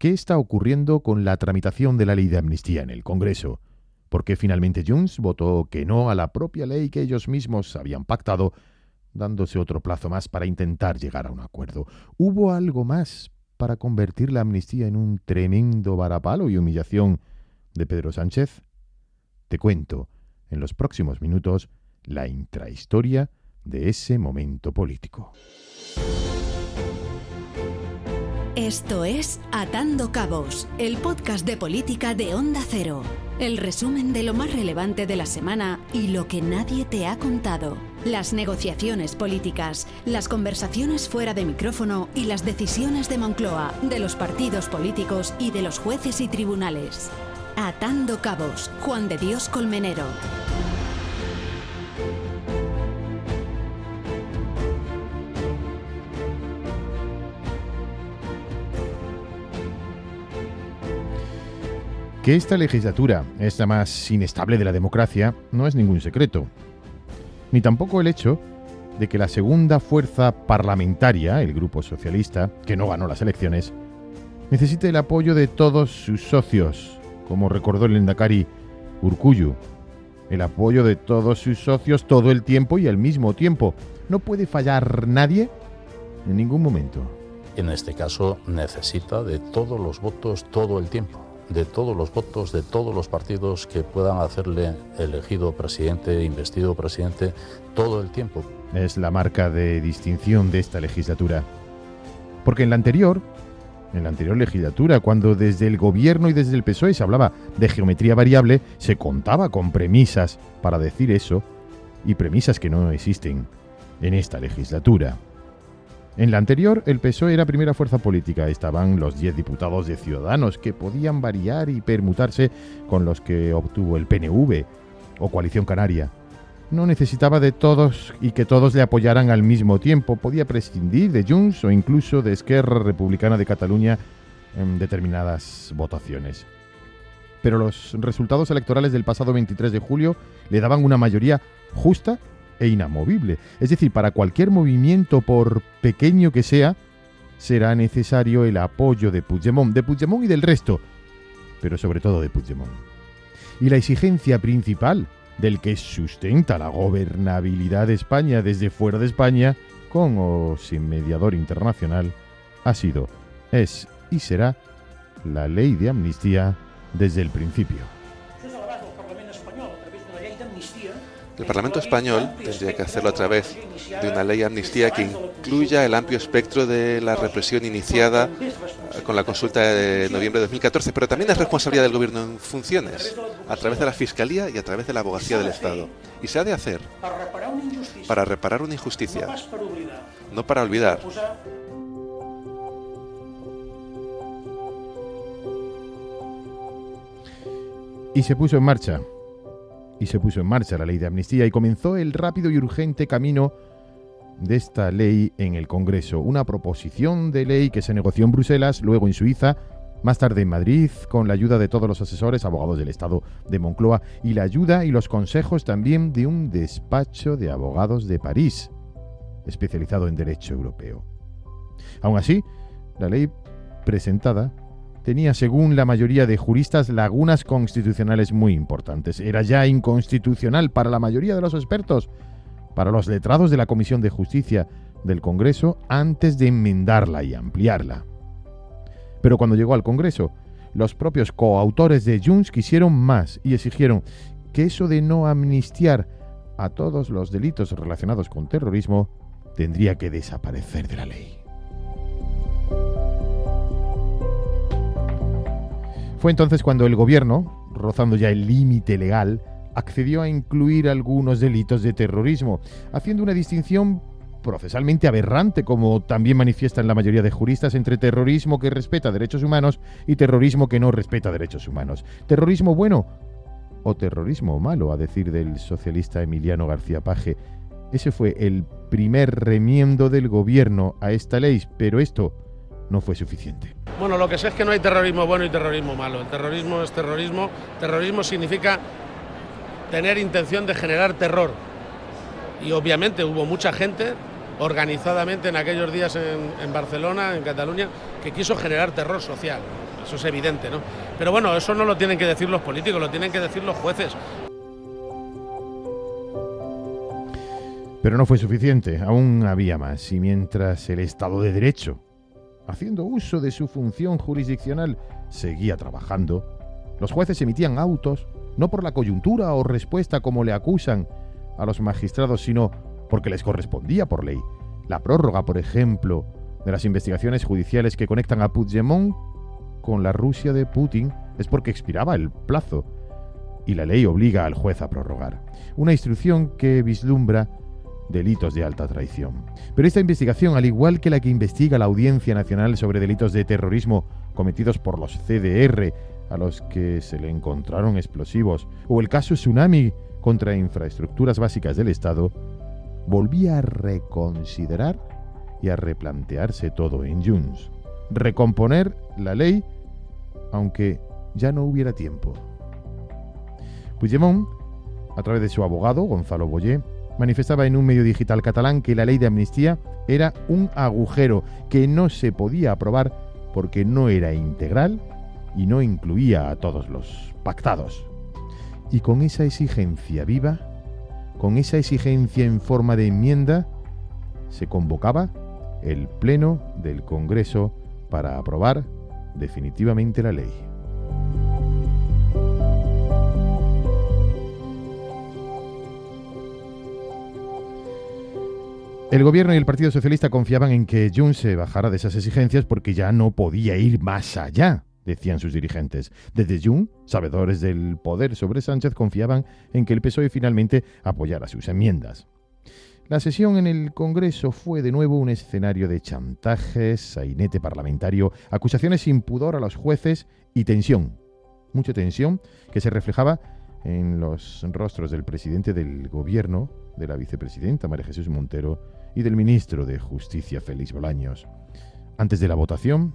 ¿Qué está ocurriendo con la tramitación de la ley de amnistía en el Congreso? ¿Por qué finalmente Junts votó que no a la propia ley que ellos mismos habían pactado, dándose otro plazo más para intentar llegar a un acuerdo? ¿Hubo algo más para convertir la amnistía en un tremendo varapalo y humillación de Pedro Sánchez? Te cuento en los próximos minutos la intrahistoria de ese momento político. Esto es Atando Cabos, el podcast de política de Onda Cero. El resumen de lo más relevante de la semana y lo que nadie te ha contado. Las negociaciones políticas, las conversaciones fuera de micrófono y las decisiones de Moncloa, de los partidos políticos y de los jueces y tribunales. Atando Cabos, Juan de Dios Colmenero. Que esta legislatura es la más inestable de la democracia no es ningún secreto. Ni tampoco el hecho de que la segunda fuerza parlamentaria, el Grupo Socialista, que no ganó las elecciones, necesite el apoyo de todos sus socios, como recordó el Endacari Urcuyu. El apoyo de todos sus socios todo el tiempo y al mismo tiempo. No puede fallar nadie en ningún momento. En este caso necesita de todos los votos todo el tiempo de todos los votos de todos los partidos que puedan hacerle elegido presidente, investido presidente todo el tiempo. Es la marca de distinción de esta legislatura. Porque en la anterior, en la anterior legislatura, cuando desde el gobierno y desde el PSOE se hablaba de geometría variable, se contaba con premisas para decir eso y premisas que no existen en esta legislatura. En la anterior, el PSOE era primera fuerza política. Estaban los 10 diputados de Ciudadanos, que podían variar y permutarse con los que obtuvo el PNV o Coalición Canaria. No necesitaba de todos y que todos le apoyaran al mismo tiempo. Podía prescindir de Junts o incluso de Esquerra Republicana de Cataluña en determinadas votaciones. Pero los resultados electorales del pasado 23 de julio le daban una mayoría justa e inamovible. Es decir, para cualquier movimiento, por pequeño que sea, será necesario el apoyo de Puigdemont, de Puigdemont y del resto, pero sobre todo de Puigdemont. Y la exigencia principal del que sustenta la gobernabilidad de España desde fuera de España, con o sin mediador internacional, ha sido, es y será la ley de amnistía desde el principio. El Parlamento español tendría que hacerlo a través de una ley de amnistía que incluya el amplio espectro de la represión iniciada eh, con la consulta de noviembre de 2014, pero también es responsabilidad del Gobierno en funciones, a través de la Fiscalía y a través de la Abogacía del Estado. Y se ha de hacer para reparar una injusticia, no para olvidar. Y se puso en marcha y se puso en marcha la ley de amnistía y comenzó el rápido y urgente camino de esta ley en el Congreso. Una proposición de ley que se negoció en Bruselas, luego en Suiza, más tarde en Madrid, con la ayuda de todos los asesores, abogados del Estado de Moncloa, y la ayuda y los consejos también de un despacho de abogados de París, especializado en derecho europeo. Aún así, la ley presentada tenía, según la mayoría de juristas, lagunas constitucionales muy importantes. Era ya inconstitucional para la mayoría de los expertos, para los letrados de la Comisión de Justicia del Congreso, antes de enmendarla y ampliarla. Pero cuando llegó al Congreso, los propios coautores de Junts quisieron más y exigieron que eso de no amnistiar a todos los delitos relacionados con terrorismo tendría que desaparecer de la ley. Fue entonces cuando el gobierno, rozando ya el límite legal, accedió a incluir algunos delitos de terrorismo, haciendo una distinción procesalmente aberrante, como también manifiestan la mayoría de juristas, entre terrorismo que respeta derechos humanos y terrorismo que no respeta derechos humanos. Terrorismo bueno o terrorismo malo, a decir del socialista Emiliano García Paje. Ese fue el primer remiendo del gobierno a esta ley, pero esto no fue suficiente. Bueno, lo que sé es que no hay terrorismo bueno y terrorismo malo. El terrorismo es terrorismo. Terrorismo significa tener intención de generar terror. Y obviamente hubo mucha gente organizadamente en aquellos días en, Barcelona, en Cataluña, que quiso generar terror social. eso es evidente, ¿no? Pero bueno, eso no lo tienen que decir los políticos, lo tienen que decir los jueces. Pero no fue suficiente, aún había más, y mientras el Estado de Derecho, haciendo uso de su función jurisdiccional, seguía trabajando, los jueces emitían autos, no por la coyuntura o respuesta como le acusan a los magistrados, sino porque les correspondía por ley. La prórroga, por ejemplo, de las investigaciones judiciales que conectan a Puigdemont con la Rusia de Putin es porque expiraba el plazo y la ley obliga al juez a prorrogar. Una instrucción que vislumbra delitos de alta traición. Pero esta investigación, al igual que la que investiga la Audiencia Nacional sobre delitos de terrorismo cometidos por los CDR, a los que se le encontraron explosivos, o el caso Tsunami contra infraestructuras básicas del Estado, volvía a reconsiderar y a replantearse todo en Junts. Recomponer la ley, aunque ya no hubiera tiempo. Puigdemont, a través de su abogado, Gonzalo Boyer, manifestaba en un medio digital catalán que la ley de amnistía era un agujero que no se podía aprobar porque no era integral y no incluía a todos los pactados. Y con esa exigencia viva, con esa exigencia en forma de enmienda, se convocaba el Pleno del Congreso para aprobar definitivamente la ley. El gobierno y el Partido Socialista confiaban en que Junts se bajara de esas exigencias porque ya no podía ir más allá, decían sus dirigentes. Desde Junts, sabedores del poder sobre Sánchez, confiaban en que el PSOE finalmente apoyara sus enmiendas. La sesión en el Congreso fue de nuevo un escenario de chantajes, sainete parlamentario, acusaciones sin pudor a los jueces y tensión. Mucha tensión que se reflejaba en los rostros del presidente del gobierno, de la vicepresidenta María Jesús Montero y del ministro de Justicia Félix Bolaños. Antes de la votación,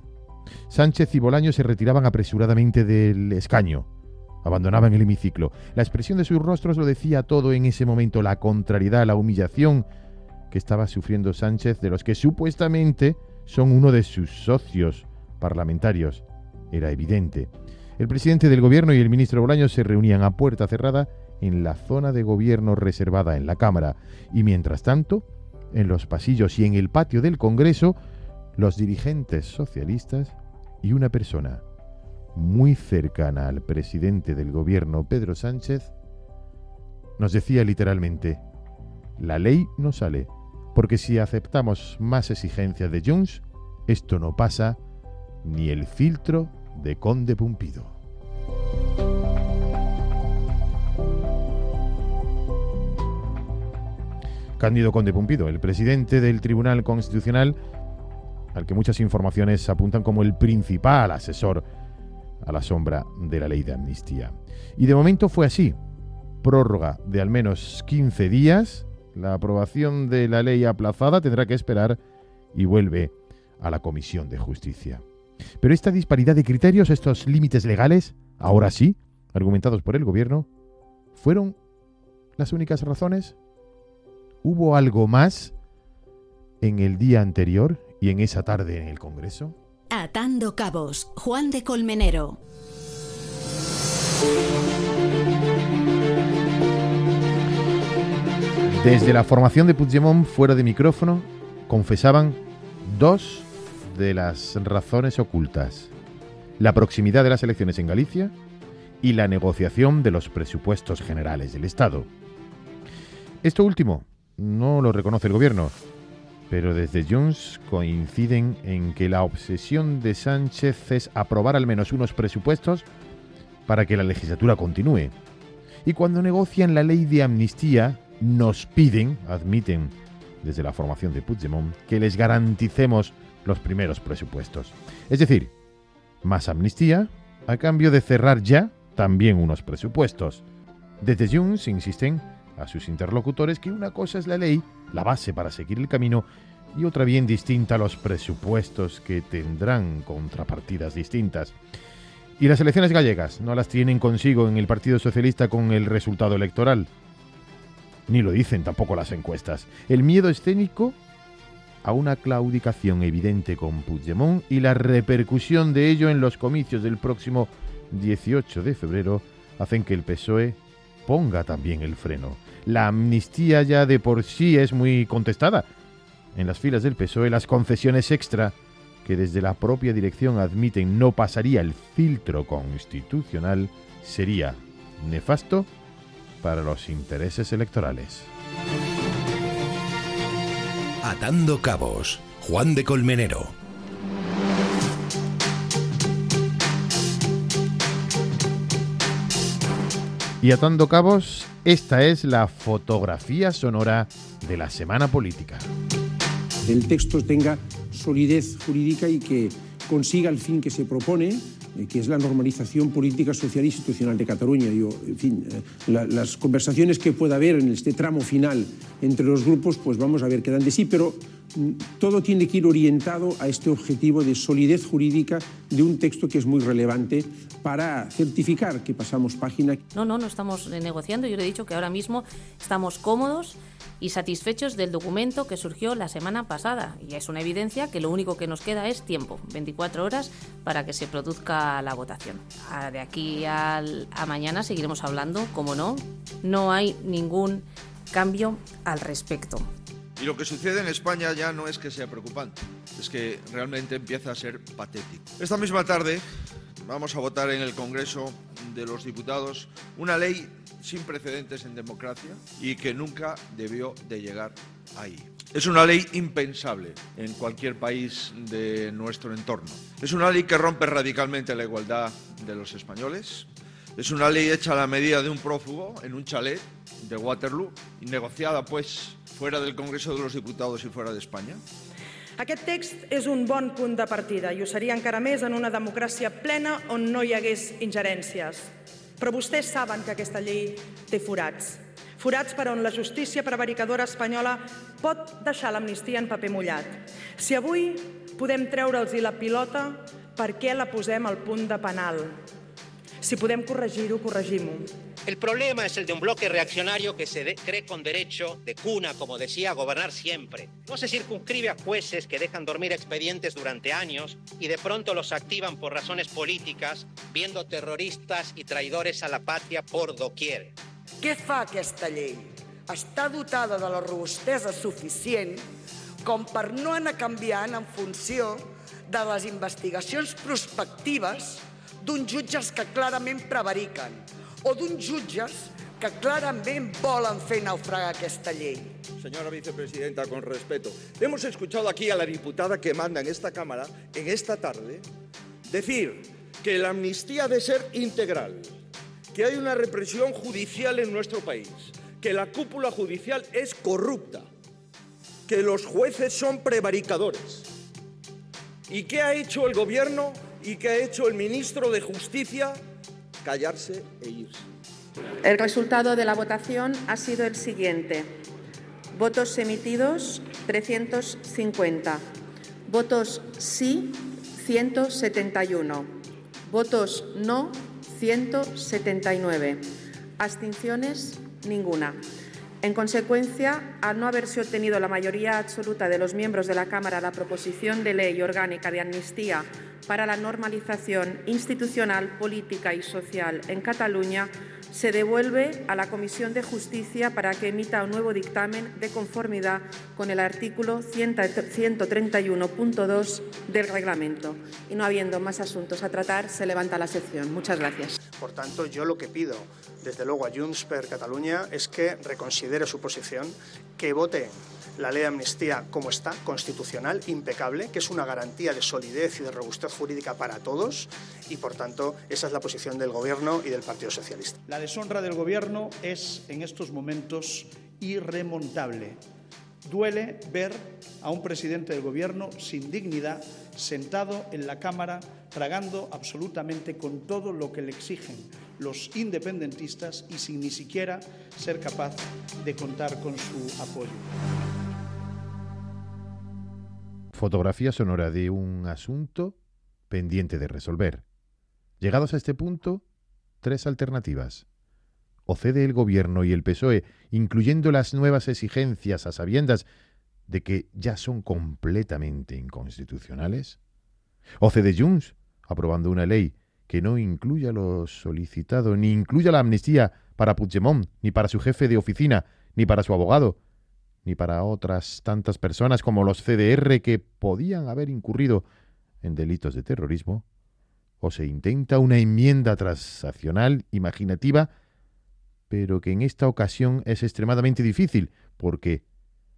Sánchez y Bolaños se retiraban apresuradamente del escaño, abandonaban el hemiciclo. La expresión de sus rostros lo decía todo en ese momento, la contrariedad, la humillación que estaba sufriendo Sánchez, de los que supuestamente son uno de sus socios parlamentarios. Era evidente. El presidente del gobierno y el ministro Bolaños se reunían a puerta cerrada en la zona de gobierno reservada en la Cámara y mientras tanto, en los pasillos y en el patio del Congreso, los dirigentes socialistas y una persona muy cercana al presidente del gobierno, Pedro Sánchez, nos decía literalmente, la ley no sale, porque si aceptamos más exigencias de Jones, esto no pasa ni el filtro de Conde Pumpido. Cándido Conde Pumpido, el presidente del Tribunal Constitucional, al que muchas informaciones apuntan como el principal asesor a la sombra de la ley de amnistía. Y de momento fue así. Prórroga de al menos 15 días. La aprobación de la ley aplazada tendrá que esperar y vuelve a la Comisión de Justicia. Pero esta disparidad de criterios, estos límites legales, ahora sí, argumentados por el gobierno, ¿fueron las únicas razones? ¿Hubo algo más en el día anterior y en esa tarde en el Congreso? Atando Cabos, Juan de Colmenero. Desde la formación de Puigdemont fuera de micrófono, confesaban dos de las razones ocultas. La proximidad de las elecciones en Galicia y la negociación de los presupuestos generales del Estado. Esto último no lo reconoce el gobierno, pero desde Junts coinciden en que la obsesión de Sánchez es aprobar al menos unos presupuestos para que la legislatura continúe. Y cuando negocian la ley de amnistía, nos piden, admiten desde la formación de Puigdemont, que les garanticemos los primeros presupuestos. Es decir, más amnistía a cambio de cerrar ya también unos presupuestos. Desde Junts insisten a sus interlocutores que una cosa es la ley, la base para seguir el camino, y otra bien distinta los presupuestos que tendrán contrapartidas distintas. Y las elecciones gallegas no las tienen consigo en el Partido Socialista con el resultado electoral. Ni lo dicen tampoco las encuestas. El miedo escénico a una claudicación evidente con Puigdemont y la repercusión de ello en los comicios del próximo 18 de febrero hacen que el PSOE ponga también el freno. La amnistía ya de por sí es muy contestada. En las filas del PSOE las concesiones extra que desde la propia dirección admiten no pasaría el filtro constitucional sería nefasto para los intereses electorales. Atando Cabos, Juan de Colmenero. Y atando cabos, esta es la fotografía sonora de la semana política. El texto tenga solidez jurídica y que consiga el fin que se propone, que es la normalización política, social e institucional de Cataluña. Yo, en fin, eh, la, las conversaciones que pueda haber en este tramo final entre los grupos, pues vamos a ver qué dan de sí, pero mm, todo tiene que ir orientado a este objetivo de solidez jurídica de un texto que es muy relevante para certificar que pasamos página. No, no, no estamos negociando. Yo le he dicho que ahora mismo estamos cómodos y satisfechos del documento que surgió la semana pasada. Y es una evidencia que lo único que nos queda es tiempo, 24 horas, para que se produzca la votación. Ah, de aquí a mañana seguiremos hablando, como no, no hay ningún cambio al respecto. Y lo que sucede en España ya no es que sea preocupante, es que realmente empieza a ser patético. Esta misma tarde vamos a votar en el Congreso de los Diputados una ley sin precedentes en democracia y que nunca debió de llegar ahí. Es una ley impensable en cualquier país de nuestro entorno. Es una ley que rompe radicalmente la igualdad de los españoles. Es una ley hecha a la medida de un prófugo en un chalet de Waterloo y negociada pues fuera del Congreso de los Diputados y fuera de España. Aquest text és un bon punt de partida i ho seria encara més en una democràcia plena on no hi hagués ingerències. Però vostès saben que aquesta llei té forats. Forats per on la justícia prevaricadora espanyola pot deixar l'amnistia en paper mullat. Si avui podem treure'ls la pilota, per què la posem al punt de penal? Si podem corregir-ho, corregim-ho. El problema es el de un bloque reaccionario que se cree con derecho de cuna, como decía, a gobernar siempre. No se circunscribe a jueces que dejan dormir expedientes durante años y de pronto los activan por razones políticas, viendo terroristas y traidores a la patria por doquier. Què fa aquesta llei? Està dotada de la robustesa suficient com per no anar canviant en funció de les investigacions prospectives d'uns jutges que clarament prevariquen o d'uns jutges que clarament volen fer naufragar aquesta llei. Señora vicepresidenta, con respeto, hemos escuchado aquí a la diputada que manda en esta Cámara, en esta tarde, decir que la amnistía ha de ser integral, que hay una represión judicial en nuestro país, que la cúpula judicial es corrupta, que los jueces son prevaricadores. ¿Y qué ha hecho el gobierno y qué ha hecho el ministro de Justicia? Callarse e irse. El resultado de la votación ha sido el siguiente. Votos emitidos 350. Votos sí 171. Votos no 179. Abstenciones ninguna. En consecuencia, al no haberse obtenido la mayoría absoluta de los miembros de la Cámara la proposición de ley orgánica de amnistía para la normalización institucional, política y social en Cataluña, se devuelve a la Comisión de Justicia para que emita un nuevo dictamen de conformidad con el artículo 131.2 del reglamento. Y no habiendo más asuntos a tratar, se levanta la sección. Muchas gracias. Por tanto, yo lo que pido, desde luego, a Junts per Catalunya es que reconsidere su posición, que vote la ley de amnistía como está, constitucional, impecable, que es una garantía de solidez y de robustez jurídica para todos y, por tanto, esa es la posición del Gobierno y del Partido Socialista. La deshonra del Gobierno es, en estos momentos, irremontable. Duele ver a un presidente del Gobierno sin dignidad sentado en la Cámara tragando absolutamente con todo lo que le exigen los independentistas y sin ni siquiera ser capaz de contar con su apoyo. Fotografía sonora de un asunto pendiente de resolver. Llegados a este punto, tres alternativas. O cede el gobierno y el PSOE, incluyendo las nuevas exigencias a sabiendas de que ya son completamente inconstitucionales? ¿O de Junts aprobando una ley que no incluya lo solicitado, ni incluya la amnistía para Puigdemont, ni para su jefe de oficina, ni para su abogado, ni para otras tantas personas como los CDR que podían haber incurrido en delitos de terrorismo? ¿O se intenta una enmienda transaccional imaginativa, pero que en esta ocasión es extremadamente difícil, porque,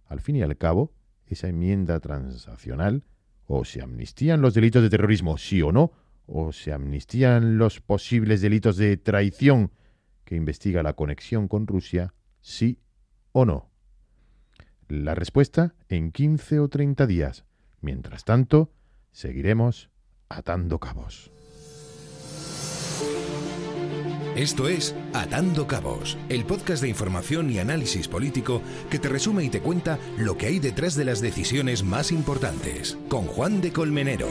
al fin y al cabo, esa enmienda transaccional o se amnistían los delitos de terrorismo, sí o no, o se amnistían los posibles delitos de traición que investiga la conexión con Rusia, sí o no. La respuesta en 15 o 30 días. Mientras tanto, seguiremos atando cabos. Esto es Atando Cabos, el podcast de información y análisis político que te resume y te cuenta lo que hay detrás de las decisiones más importantes, con Juan de Colmenero.